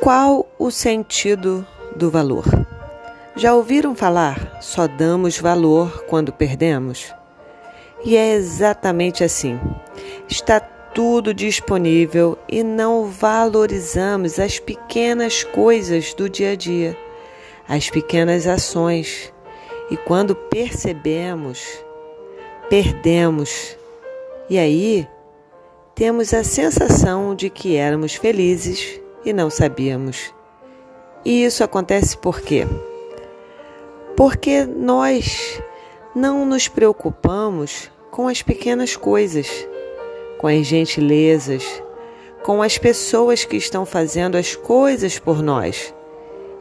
Qual o sentido do valor? Já ouviram falar só damos valor quando perdemos? E é exatamente assim. Está tudo disponível e não valorizamos as pequenas coisas do dia a dia, as pequenas ações. E quando percebemos, perdemos. E aí temos a sensação de que éramos felizes e não sabíamos. E isso acontece por quê? Porque nós não nos preocupamos com as pequenas coisas, com as gentilezas, com as pessoas que estão fazendo as coisas por nós.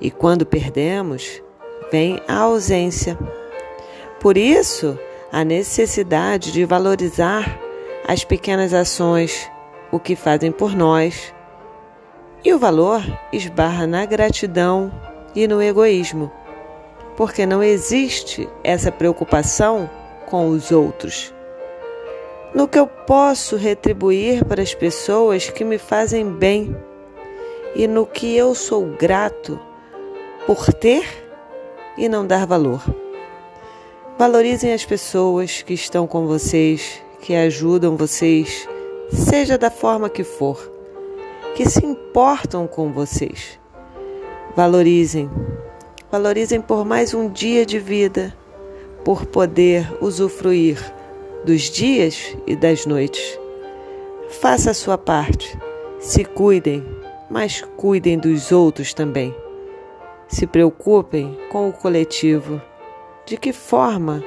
E quando perdemos, vem a ausência. Por isso, a necessidade de valorizar as pequenas ações, o que fazem por nós e o valor esbarra na gratidão e no egoísmo, porque não existe essa preocupação com os outros. No que eu posso retribuir para as pessoas que me fazem bem e no que eu sou grato por ter e não dar valor. Valorizem as pessoas que estão com vocês, que ajudam vocês, seja da forma que for que se importam com vocês. Valorizem, valorizem por mais um dia de vida, por poder usufruir dos dias e das noites. Faça a sua parte, se cuidem, mas cuidem dos outros também. Se preocupem com o coletivo. De que forma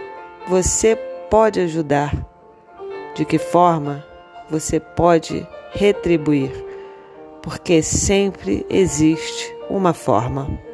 você pode ajudar? De que forma você pode retribuir? Porque sempre existe uma forma.